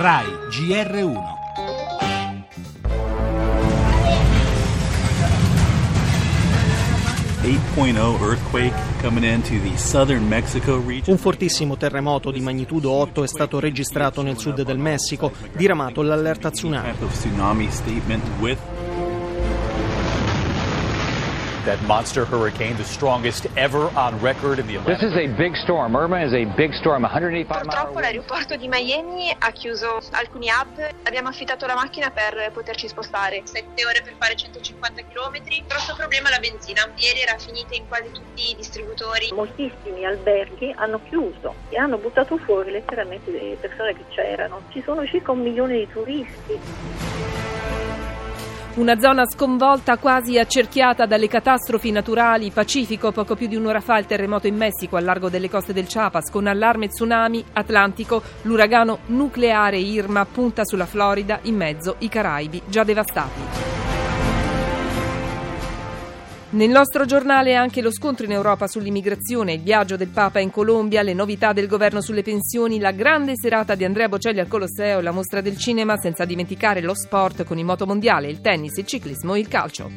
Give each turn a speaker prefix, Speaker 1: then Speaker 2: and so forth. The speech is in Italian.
Speaker 1: RAI GR1
Speaker 2: Un fortissimo terremoto di magnitudo 8 è stato registrato nel sud del Messico, diramato l'allerta tsunami.
Speaker 3: That monster hurricane, the strongest ever on record in the Atlantic.
Speaker 4: This is a big storm. Irma is a big storm, 185
Speaker 5: Purtroppo l'aeroporto di Miami ha chiuso alcuni hub, abbiamo affittato la macchina per poterci spostare. 7 ore per fare 150 km. Il grosso problema è la benzina. Ieri era finita in quasi tutti i distributori.
Speaker 6: Moltissimi alberghi hanno chiuso e hanno buttato fuori letteralmente le persone che c'erano. Ci sono circa un milione di turisti.
Speaker 7: Una zona sconvolta, quasi accerchiata dalle catastrofi naturali. Pacifico, poco più di un'ora fa il terremoto in Messico, al largo delle coste del Chiapas, con allarme tsunami. Atlantico, l'uragano nucleare Irma punta sulla Florida, in mezzo i Caraibi, già devastati. Nel nostro giornale anche lo scontro in Europa sull'immigrazione, il viaggio del Papa in Colombia, le novità del governo sulle pensioni, la grande serata di Andrea Bocelli al Colosseo, la mostra del cinema, senza dimenticare lo sport con il motomondiale, il tennis, il ciclismo e il calcio.